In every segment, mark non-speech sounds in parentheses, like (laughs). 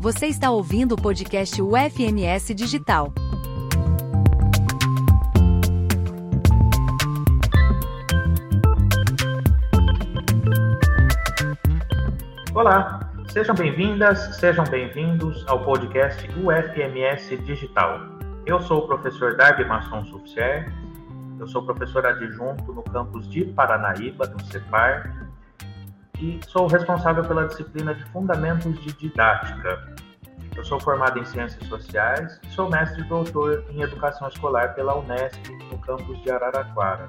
Você está ouvindo o podcast UFMS Digital. Olá, sejam bem-vindas, sejam bem-vindos ao podcast UFMS Digital. Eu sou o professor Darby Masson Sufier, eu sou professor adjunto no campus de Paranaíba, no CEPAR, e sou responsável pela disciplina de Fundamentos de Didática. Eu sou formado em Ciências Sociais e sou mestre e doutor em Educação Escolar pela Unesp, no campus de Araraquara.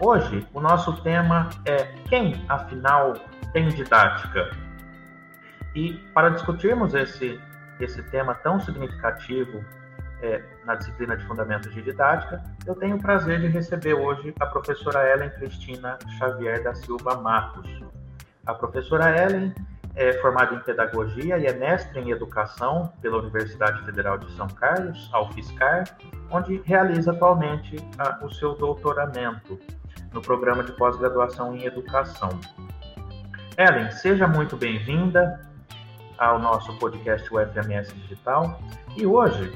Hoje, o nosso tema é Quem, afinal, tem didática? E para discutirmos esse, esse tema tão significativo é, na disciplina de Fundamentos de Didática, eu tenho o prazer de receber hoje a professora Ellen Cristina Xavier da Silva Matos. A professora Ellen é formada em Pedagogia e é mestre em Educação pela Universidade Federal de São Carlos, a UFSCar, onde realiza atualmente a, o seu doutoramento no programa de pós-graduação em Educação. Ellen, seja muito bem-vinda ao nosso podcast UFMS Digital. E hoje,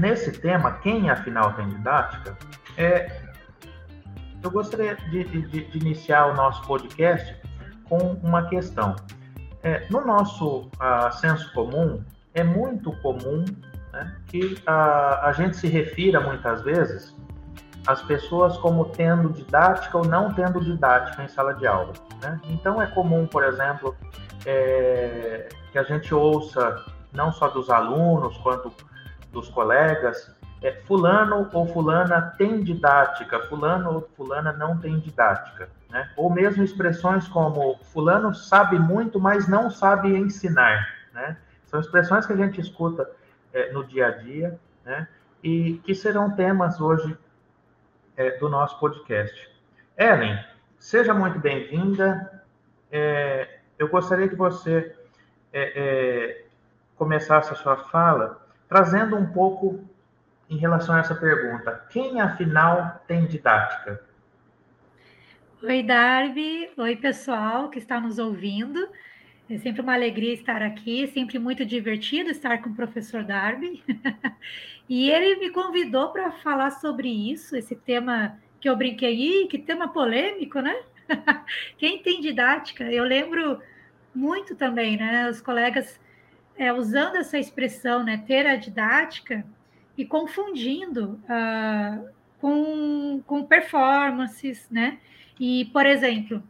nesse tema, quem afinal tem didática, é, eu gostaria de, de, de iniciar o nosso podcast com uma questão. É, no nosso uh, senso comum, é muito comum né, que a, a gente se refira muitas vezes às pessoas como tendo didática ou não tendo didática em sala de aula. Né? Então é comum, por exemplo, é, que a gente ouça não só dos alunos quanto dos colegas é, fulano ou fulana tem didática, fulano ou fulana não tem didática. Né? Ou mesmo expressões como fulano sabe muito, mas não sabe ensinar. Né? São expressões que a gente escuta é, no dia a dia né? e que serão temas hoje é, do nosso podcast. Ellen, seja muito bem-vinda. É, eu gostaria que você é, é, começasse a sua fala trazendo um pouco em relação a essa pergunta. Quem, afinal, tem didática? Oi, Darby. Oi, pessoal que está nos ouvindo. É sempre uma alegria estar aqui, sempre muito divertido estar com o professor Darby. (laughs) e ele me convidou para falar sobre isso, esse tema que eu brinquei, que tema polêmico, né? (laughs) Quem tem didática? Eu lembro muito também, né? Os colegas é, usando essa expressão, né? Ter a didática e confundindo uh, com, com performances, né? E, por exemplo,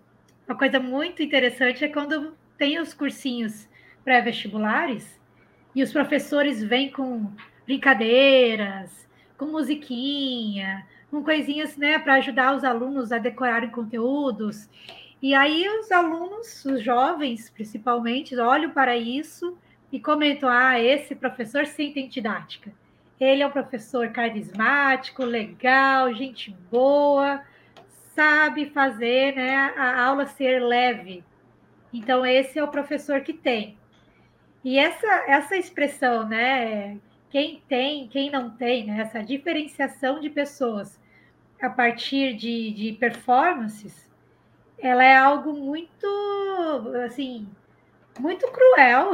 uma coisa muito interessante é quando tem os cursinhos pré-vestibulares e os professores vêm com brincadeiras, com musiquinha, com coisinhas, né, para ajudar os alunos a decorarem conteúdos. E aí os alunos, os jovens principalmente, olham para isso e comentam: ah, esse professor sim tem didática. Ele é um professor carismático, legal, gente boa, sabe fazer né, a aula ser leve. Então, esse é o professor que tem. E essa, essa expressão, né? Quem tem, quem não tem, né, essa diferenciação de pessoas a partir de, de performances, ela é algo muito, assim, muito cruel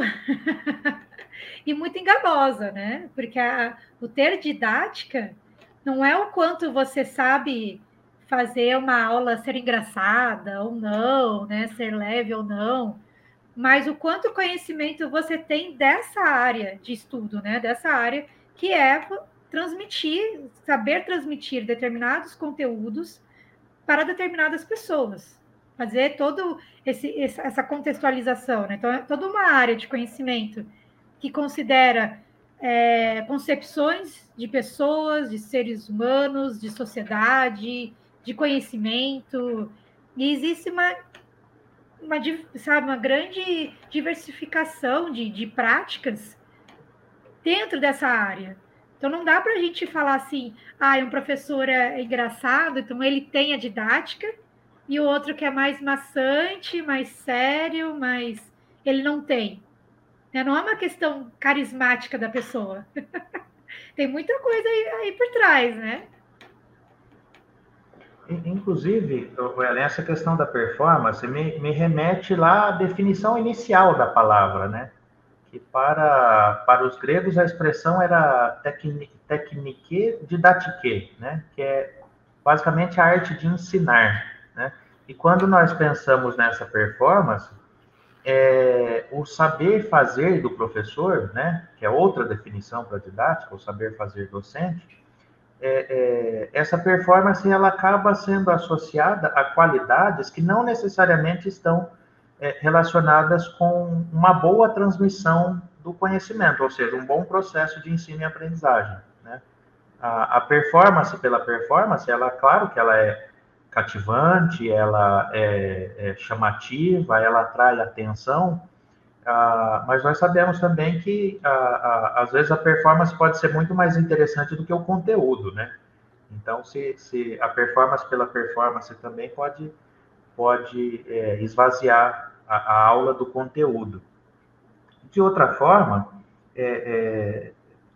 (laughs) e muito enganosa, né? Porque a, o ter didática não é o quanto você sabe fazer uma aula ser engraçada ou não, né? Ser leve ou não, mas o quanto conhecimento você tem dessa área de estudo, né? Dessa área que é transmitir, saber transmitir determinados conteúdos para determinadas pessoas fazer todo esse, essa contextualização, né? Então, é toda uma área de conhecimento que considera é, concepções de pessoas, de seres humanos, de sociedade, de conhecimento, e existe uma, uma, sabe, uma grande diversificação de, de práticas dentro dessa área. Então não dá para a gente falar assim, ah, um professor é engraçado, então ele tem a didática, e o outro que é mais maçante, mais sério, mas ele não tem. Né? Não é uma questão carismática da pessoa. (laughs) tem muita coisa aí, aí, por trás, né? Inclusive, Ellen, essa questão da performance me, me remete lá à definição inicial da palavra, né? que para, para os gregos a expressão era technique didatique, né? que é basicamente a arte de ensinar. Né? E quando nós pensamos nessa performance, é, o saber fazer do professor, né, que é outra definição para didática, o saber fazer docente, é, é, essa performance ela acaba sendo associada a qualidades que não necessariamente estão é, relacionadas com uma boa transmissão do conhecimento, ou seja, um bom processo de ensino e aprendizagem. Né? A, a, performance pela performance, ela, claro que ela é cativante, ela é, é chamativa, ela atrai atenção, ah, mas nós sabemos também que ah, ah, às vezes a performance pode ser muito mais interessante do que o conteúdo, né? Então, se, se a performance pela performance também pode pode é, esvaziar a, a, aula do conteúdo. De outra forma, é, é,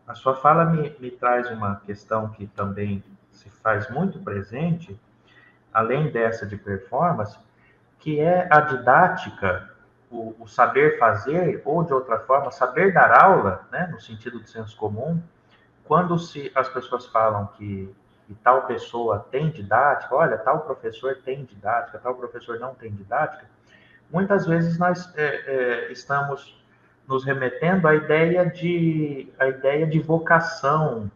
a sua fala me, me traz uma questão que também se faz muito presente, além dessa de performance, que é a didática, o, o, saber fazer, ou de outra forma, saber dar aula, né, no sentido do senso comum, quando se, as pessoas falam que e tal pessoa tem didática, olha, tal professor tem didática, tal professor não tem didática, muitas vezes nós é, é, estamos nos remetendo à ideia de, à ideia de vocação,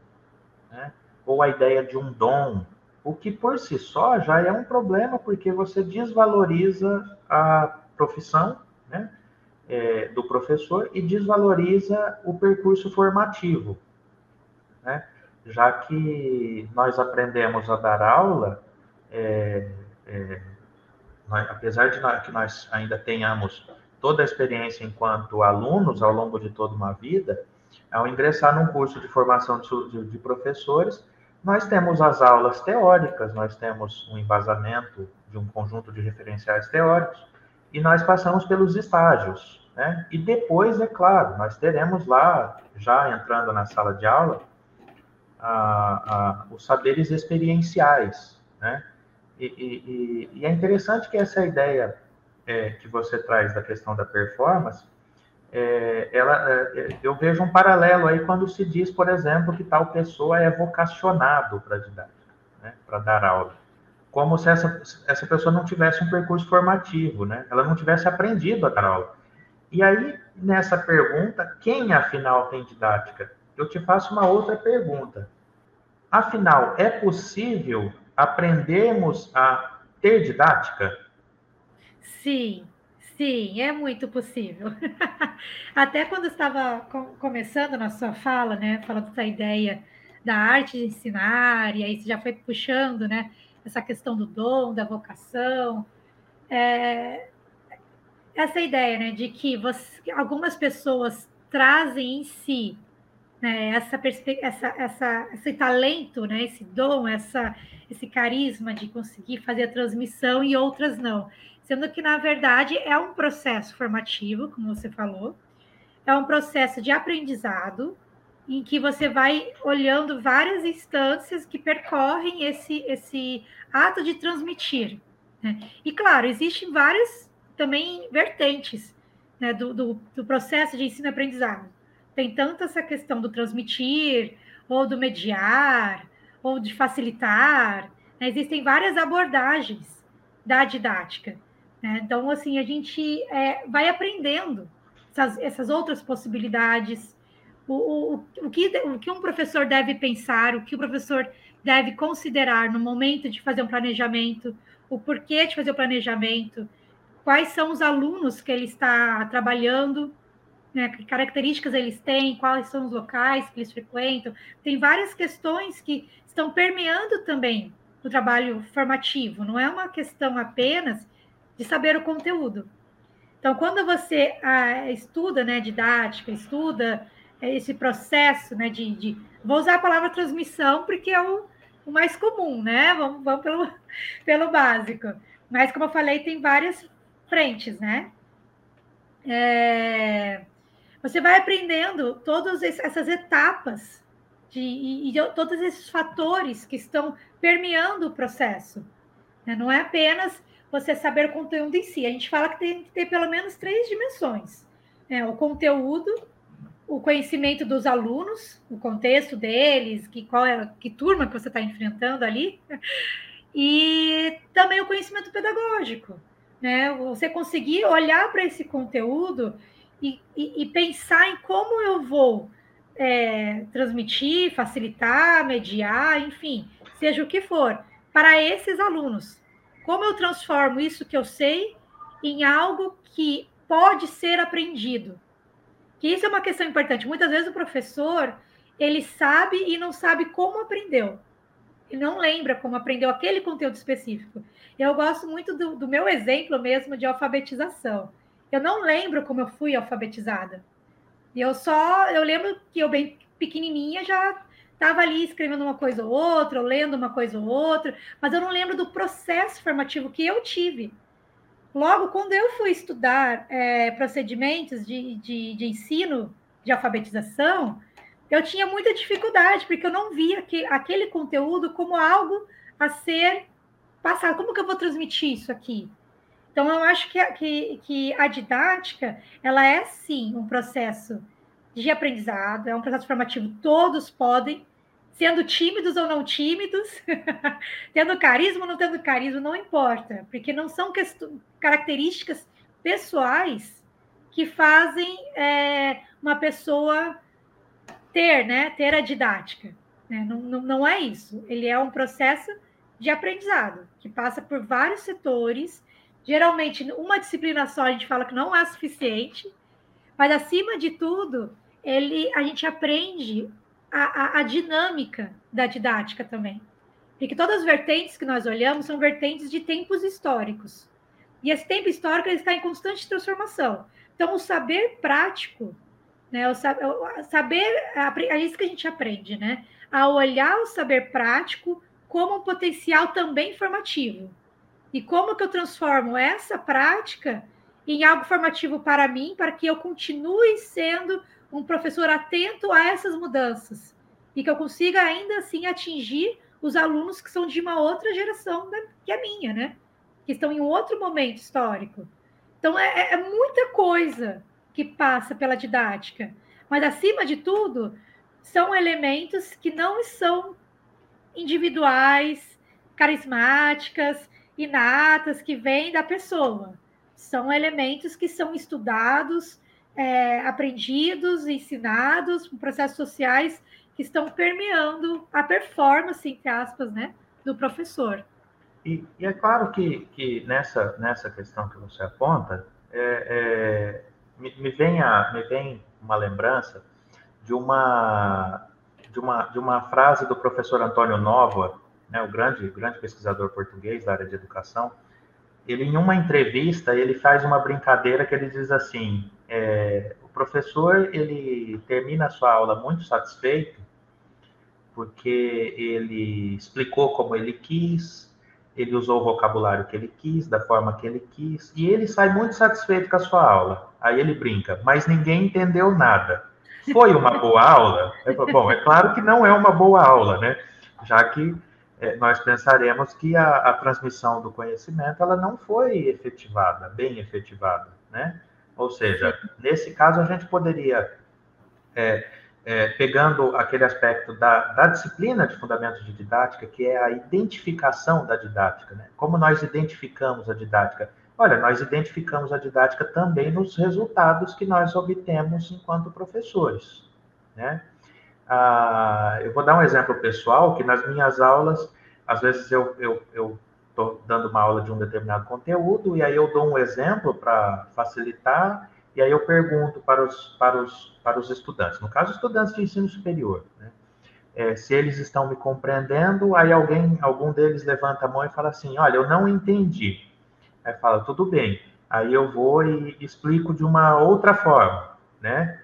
né? ou à ideia de um dom, o que por si só já é um problema, porque você desvaloriza a profissão né? É, do professor e desvaloriza o percurso formativo. Né? já que nós aprendemos a dar aula, é, é, nós, apesar de nós, que nós ainda tenhamos toda a experiência enquanto alunos ao longo de toda uma vida, ao ingressar num curso de formação de, de, de professores, nós temos as aulas teóricas, nós temos um embasamento de um conjunto de referenciais teóricos, e nós passamos pelos estágios, né? E depois, é claro, nós teremos lá, já entrando na sala de aula, a, a, os saberes experienciais, né? E, e, e, é interessante que essa ideia é, que você traz da questão da performance, é, ela, é, eu vejo um paralelo aí quando se diz, por exemplo, que tal pessoa é vocacionado para didática, né? para dar aula. Como se essa, essa pessoa não tivesse um percurso formativo, né? ela não tivesse aprendido a aula. E aí, nessa pergunta, quem afinal tem didática? eu te faço uma outra pergunta. Afinal, é possível aprendermos a ter didática? Sim, sim, é muito possível. (laughs) Até quando estava começando na sua fala, né, falando dessa ideia da arte de ensinar, e aí você já foi puxando, né, essa questão do dom, da vocação, é, essa ideia, né, de que você, algumas pessoas trazem em si né, essa, essa, essa, esse talento, né, esse dom, essa, esse carisma de conseguir fazer a transmissão e outras não. Sendo que, na verdade, é um processo formativo, como você falou, é um processo de aprendizado em que você vai olhando várias instâncias que percorrem esse, esse ato de transmitir. Né? E, claro, existem várias também vertentes né, do, do, do processo de ensino-aprendizado tem tanto essa questão do transmitir, ou do mediar, ou de facilitar. Né? Existem várias abordagens da didática. Né? Então, assim, a gente é, vai aprendendo essas, essas outras possibilidades, o, o, que, o que um professor deve pensar, o que o professor deve considerar no momento de fazer um planejamento, o porquê de fazer o planejamento, quais são os alunos que ele está trabalhando, né, que características eles têm, quais são os locais que eles frequentam. Tem várias questões que estão permeando também o trabalho formativo, não é uma questão apenas de saber o conteúdo. Então, quando você ah, estuda né, didática, estuda esse processo né, de, de, Vou usar a palavra transmissão porque é o, o mais comum, né? Vamos, vamos pelo, (laughs) pelo básico. Mas, como eu falei, tem várias frentes, né? É, você vai aprendendo todas essas etapas de, e, e todos esses fatores que estão permeando o processo. Né? Não é apenas você saber o conteúdo em si. A gente fala que tem que ter pelo menos três dimensões: é, o conteúdo, o conhecimento dos alunos, o contexto deles, que qual é que turma que você está enfrentando ali, e também o conhecimento pedagógico, né? Você conseguir olhar para esse conteúdo e, e, e, pensar em como eu vou é, transmitir, facilitar, mediar, enfim, seja o que for, para esses alunos. Como eu transformo isso que eu sei em algo que pode ser aprendido? Que isso é uma questão importante. Muitas vezes o professor ele sabe e não sabe como aprendeu. E não lembra como aprendeu aquele conteúdo específico. Eu gosto muito do, do meu exemplo mesmo de alfabetização. Eu não lembro como eu fui alfabetizada. Eu só, eu lembro que eu bem pequenininha já estava ali escrevendo uma coisa ou outra, ou lendo uma coisa ou outra, mas eu não lembro do processo formativo que eu tive. Logo, quando eu fui estudar é, procedimentos de, de, de, ensino, de alfabetização, eu tinha muita dificuldade, porque eu não via que, aquele conteúdo como algo a ser passado. Como que eu vou transmitir isso aqui? Então, eu acho que, que, que a didática, ela é, sim, um processo de aprendizado, é um processo formativo, todos podem, sendo tímidos ou não tímidos, (laughs) tendo carisma ou não tendo carisma, não importa, porque não são características pessoais que fazem é, uma pessoa ter, né, ter a didática. Né? Não, não, não é isso. Ele é um processo de aprendizado que passa por vários setores Geralmente, uma disciplina só a gente fala que não é suficiente, mas acima de tudo, ele, a gente aprende a, a, a dinâmica da didática também. Porque todas as vertentes que nós olhamos são vertentes de tempos históricos. E esse tempo histórico está em constante transformação. Então, o saber prático, né, o saber, é isso que a gente aprende, né? A olhar o saber prático como um potencial também formativo. E como que eu transformo essa prática em algo formativo para mim, para que eu continue sendo um professor atento a essas mudanças e que eu consiga ainda assim atingir os alunos que são de uma outra geração que a minha, né? Que estão em um outro momento histórico. Então é, é, é muita coisa que passa pela didática, mas acima de tudo são elementos que não são individuais, carismáticas, inatas que vêm da pessoa. São elementos que são estudados, é, aprendidos, ensinados, processos sociais que estão permeando a performance, entre aspas, né, do professor. E, e é claro que, que nessa, nessa questão que você aponta, é, é, me, me, vem a, me vem uma lembrança de uma, de uma, de uma frase do professor Antônio Nova, né, o grande, grande pesquisador português da área de educação, ele em uma entrevista ele faz uma brincadeira que ele diz assim: é, o professor ele termina a sua aula muito satisfeito porque ele explicou como ele quis, ele usou o vocabulário que ele quis, da forma que ele quis, e ele sai muito satisfeito com a sua aula. Aí ele brinca, mas ninguém entendeu nada. Foi uma boa aula? Bom, é claro que não é uma boa aula, né? Já que é, nós pensaremos que a, a, transmissão do conhecimento ela não foi efetivada, bem efetivada, né? Ou seja, nesse caso a gente poderia, é, é, pegando aquele aspecto da, da, disciplina de fundamentos de didática, que é a identificação da didática, né? Como nós identificamos a didática? Olha, nós identificamos a didática também nos resultados que nós obtemos enquanto professores, né? Ah, eu vou dar um exemplo pessoal, que nas minhas aulas, às vezes eu estou eu, dando uma aula de um determinado conteúdo, e aí eu dou um exemplo para facilitar, e aí eu pergunto para os, para, os, para os estudantes, no caso, estudantes de ensino superior, né? É, se eles estão me compreendendo, aí alguém, algum deles levanta a mão e fala assim, olha, eu não entendi. Aí fala, tudo bem. Aí eu vou e explico de uma outra forma, né?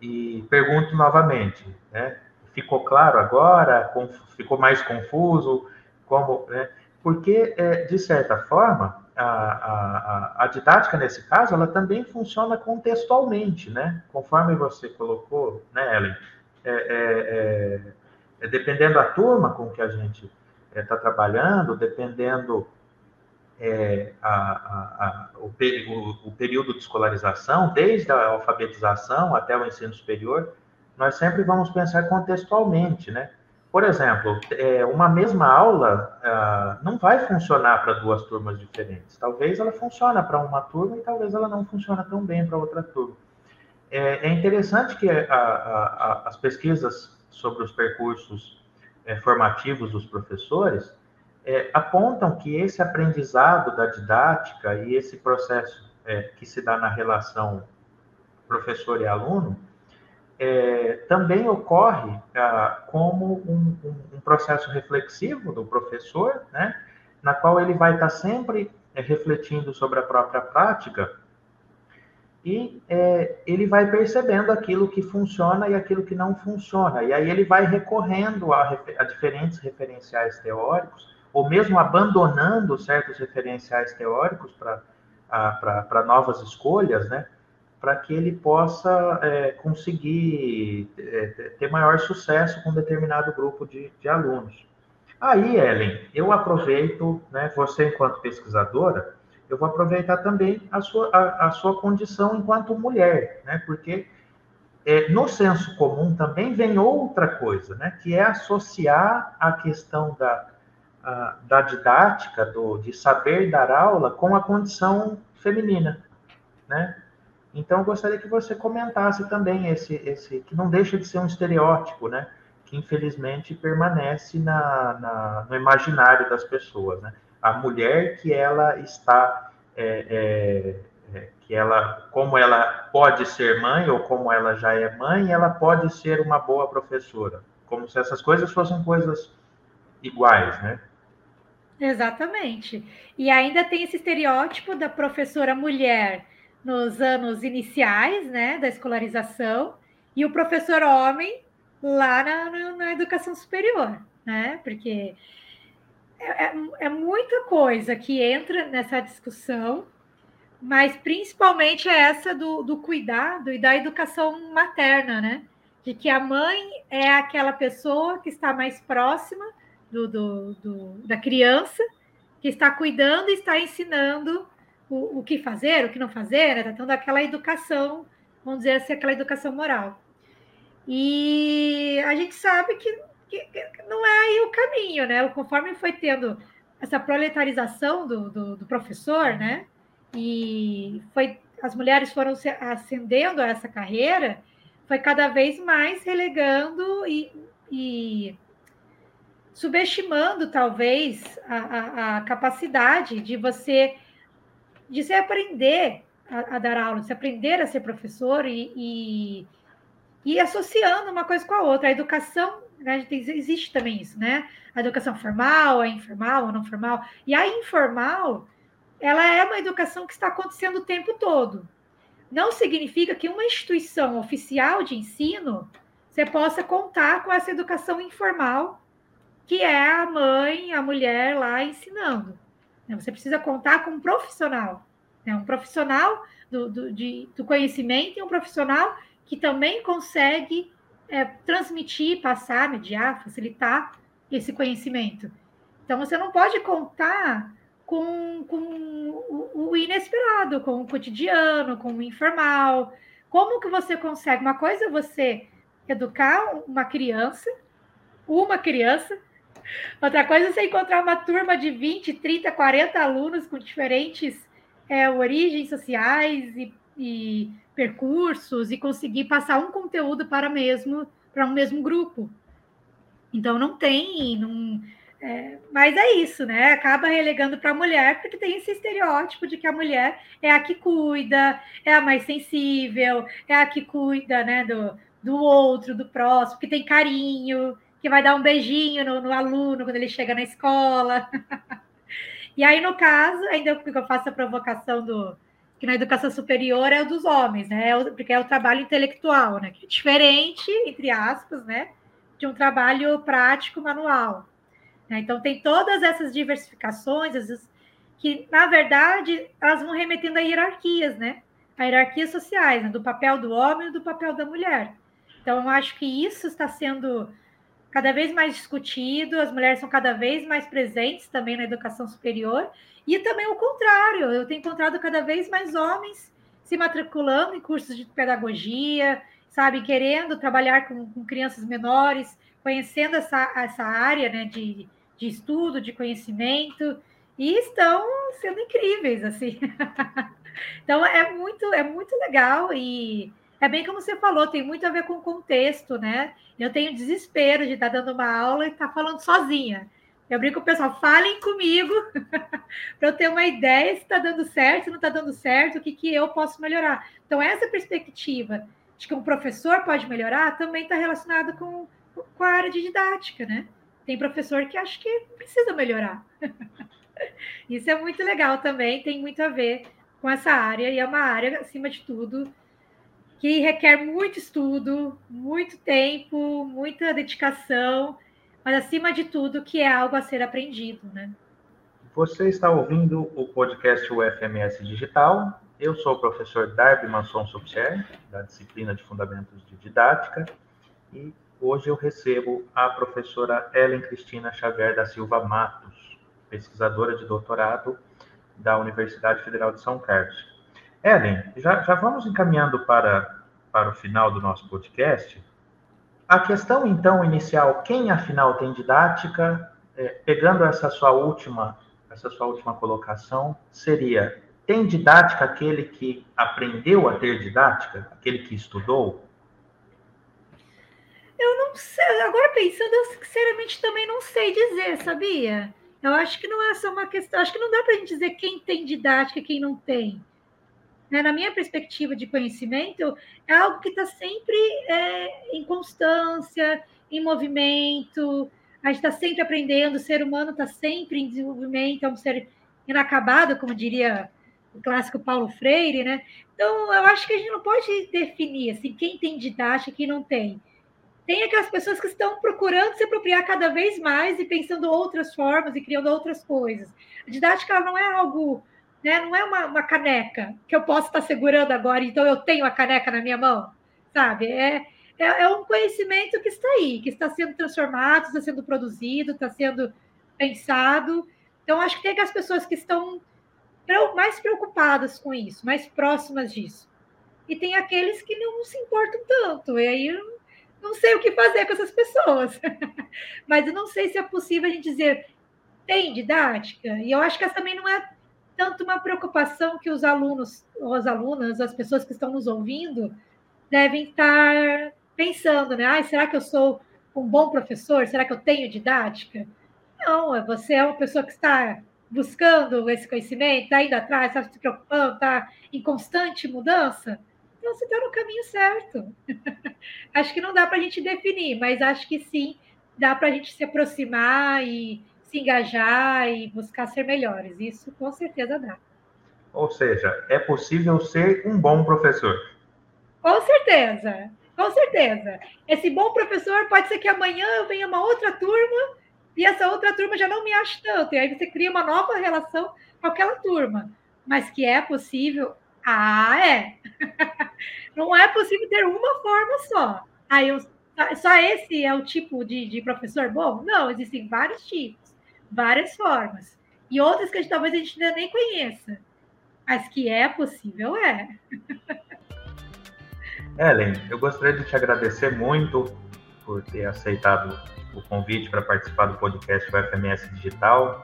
e pergunto novamente, né? Ficou claro agora? Ficou mais confuso? Como, né? Porque, é, de certa forma, a, a, a, didática, nesse caso, ela também funciona contextualmente, né? Conforme você colocou, né, Ellen? É, é, é, é dependendo da turma com que a gente está é, trabalhando, dependendo é, a, a, a, o, o, o, período de escolarização, desde a alfabetização até o ensino superior, nós sempre vamos pensar contextualmente, né? Por exemplo, é, uma mesma aula ah, não vai funcionar para duas turmas diferentes. Talvez ela funcione para uma turma e talvez ela não funcione tão bem para outra turma. É, é interessante que as pesquisas sobre os percursos é, formativos dos professores apontam que esse aprendizado da didática e esse processo que se dá na relação professor e aluno é, também ocorre ah, como um, um, um, processo reflexivo do professor, né, na qual ele vai estar sempre é, refletindo sobre a própria prática e é, ele vai percebendo aquilo que funciona e aquilo que não funciona. E aí ele vai recorrendo a, a diferentes referenciais teóricos ou mesmo abandonando certos referenciais teóricos para novas escolhas, né? Para que ele possa é, conseguir é, ter maior sucesso com determinado grupo de, de, alunos. Aí, Ellen, eu aproveito, né, você enquanto pesquisadora, eu vou aproveitar também a sua, a, a sua condição enquanto mulher, né, porque é, no senso comum também vem outra coisa, né, que é associar a questão da, da didática, do, de saber dar aula, com a condição feminina, né? Então, eu gostaria que você comentasse também esse, esse que não deixa de ser um estereótipo, né? Que infelizmente permanece na, na no imaginário das pessoas, né? A mulher que ela está, é, é, é, que ela, como ela pode ser mãe ou como ela já é mãe, ela pode ser uma boa professora, como se essas coisas fossem coisas iguais, né? Exatamente. E ainda tem esse estereótipo da professora mulher nos anos iniciais, né, da escolarização, e o professor homem lá na, na educação superior, né? Porque é, é, é, muita coisa que entra nessa discussão, mas principalmente é essa do, do cuidado e da educação materna, né? De que a mãe é aquela pessoa que está mais próxima do, do, do, da criança, que está cuidando e está ensinando o, o que fazer, o que não fazer, né? tratando aquela educação, vamos dizer assim, aquela educação moral. E a gente sabe que, que, não é aí o caminho, né? Conforme foi tendo essa proletarização do, do, do professor, né? E foi as mulheres foram ascendendo a essa carreira, foi cada vez mais relegando e, e subestimando talvez a, a, a, capacidade de você de se aprender a, a, dar aula, de se aprender a ser professor e, e, e, associando uma coisa com a outra. A educação, né, existe também isso, né? A educação formal, a informal, a não formal. E a informal, ela é uma educação que está acontecendo o tempo todo. Não significa que uma instituição oficial de ensino você possa contar com essa educação informal que é a mãe, a mulher lá ensinando. Né? Você precisa contar com um profissional, né? um profissional do, do, de, do conhecimento e um profissional que também consegue é, transmitir, passar, mediar, facilitar esse conhecimento. Então, você não pode contar com, com o, o inesperado, com o cotidiano, com o informal. Como que você consegue? Uma coisa é você educar uma criança, uma criança, Outra coisa é você encontrar uma turma de 20, 30, 40 alunos com diferentes é, origens sociais e, e, percursos e conseguir passar um conteúdo para mesmo para um mesmo grupo. Então não tem, não, é, mas é isso, né? Acaba relegando para a mulher, porque tem esse estereótipo de que a mulher é a que cuida, é a mais sensível, é a que cuida né, do, do outro, do próximo, que tem carinho que vai dar um beijinho no, no aluno quando ele chega na escola. (laughs) e aí, no caso, ainda que eu faço a provocação do que na educação superior é o dos homens, né? É porque é o trabalho intelectual, né? Que é diferente, entre aspas, né? De um trabalho prático manual. Né? Então tem todas essas diversificações, essas, que, na verdade, elas vão remetendo a hierarquias, né? A hierarquias sociais, né? do papel do homem e do papel da mulher. Então, eu acho que isso está sendo cada vez mais discutido, as mulheres são cada vez mais presentes também na educação superior, e também o contrário, eu tenho encontrado cada vez mais homens se matriculando em cursos de pedagogia, sabe, querendo trabalhar com, com crianças menores, conhecendo essa, essa área né, de, de estudo, de conhecimento, e estão sendo incríveis, assim. (laughs) então é muito, é muito legal e é bem como você falou, tem muito a ver com o contexto, né? Eu tenho desespero de estar dando uma aula e estar falando sozinha. Eu brinco com o pessoal, falem comigo (laughs) para eu ter uma ideia se está dando certo, se não está dando certo, o que, que eu posso melhorar. Então, essa perspectiva de que um professor pode melhorar também está relacionado com, com a área de didática, né? Tem professor que acha que precisa melhorar. (laughs) Isso é muito legal também, tem muito a ver com essa área, e é uma área, acima de tudo, que requer muito estudo, muito tempo, muita dedicação mas acima de tudo que é algo a ser aprendido, né? Você está ouvindo o podcast UFMS Digital. Eu sou o professor Darby Manson Subcher, da disciplina de Fundamentos de Didática, e hoje eu recebo a professora Ellen Cristina Xavier da Silva Matos, pesquisadora de doutorado da Universidade Federal de São Carlos. Ellen, já, já vamos encaminhando para, para o final do nosso podcast. A questão, então, inicial, quem afinal tem didática, é, pegando essa sua última, essa sua última colocação, seria tem didática aquele que aprendeu a ter didática, aquele que estudou? Eu não sei, agora pensando, eu sinceramente também não sei dizer, sabia? Eu acho que não é só uma questão, acho que não dá para a gente dizer quem tem didática e quem não tem né, na minha perspectiva de conhecimento, é algo que está sempre é, em constância, em movimento, a gente está sempre aprendendo, o ser humano está sempre em desenvolvimento, é um ser inacabado, como diria o clássico Paulo Freire, né? Então, eu acho que a gente não pode definir assim, quem tem didática e quem não tem. Tem aquelas pessoas que estão procurando se apropriar cada vez mais e pensando outras formas e criando outras coisas. A didática não é algo né? Não é uma, uma caneca que eu posso estar segurando agora, então eu tenho a caneca na minha mão, sabe? É, é, é um conhecimento que está aí, que está sendo transformado, está sendo produzido, está sendo pensado. Então, acho que tem as pessoas que estão mais preocupadas com isso, mais próximas disso. E tem aqueles que não se importam tanto. E aí eu não sei o que fazer com essas pessoas. (laughs) Mas eu não sei se é possível a gente dizer tem didática. E eu acho que essa também não é tanto uma preocupação que os alunos, ou as alunas, as pessoas que estão nos ouvindo, devem estar pensando, né? Ah, será que eu sou um bom professor? Será que eu tenho didática? Não, é você é uma pessoa que está buscando esse conhecimento, está indo atrás, está se preocupando, está em constante mudança. Então, você está no caminho certo. (laughs) acho que não dá para a gente definir, mas acho que sim, dá para a gente se aproximar e se engajar e buscar ser melhores. Isso com certeza dá. Ou seja, é possível ser um bom professor. Com certeza, com certeza. Esse bom professor pode ser que amanhã venha uma outra turma e essa outra turma já não me ache tanto. E aí você cria uma nova relação com aquela turma. Mas que é possível? Ah, é. (laughs) não é possível ter uma forma só. Aí eu, só esse é o tipo de, de professor bom? Não, existem vários tipos várias formas. E outras que talvez a gente ainda nem conheça. Mas que é possível, é. (laughs) Ellen, eu gostaria de te agradecer muito por ter aceitado o convite para participar do podcast do FMS Digital.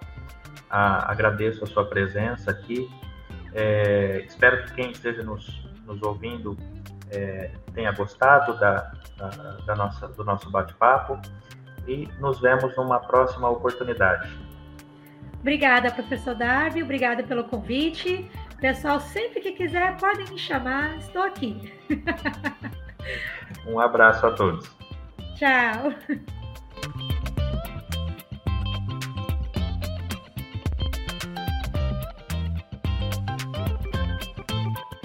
Ah, agradeço a sua presença aqui. É, espero que quem esteja nos, nos ouvindo é, tenha gostado da, da, da nossa, do nosso bate-papo e nos vemos numa próxima oportunidade. Obrigada, professor Darby, obrigada pelo convite. Pessoal, sempre que quiser, podem me chamar, estou aqui. (laughs) um abraço a todos. Tchau.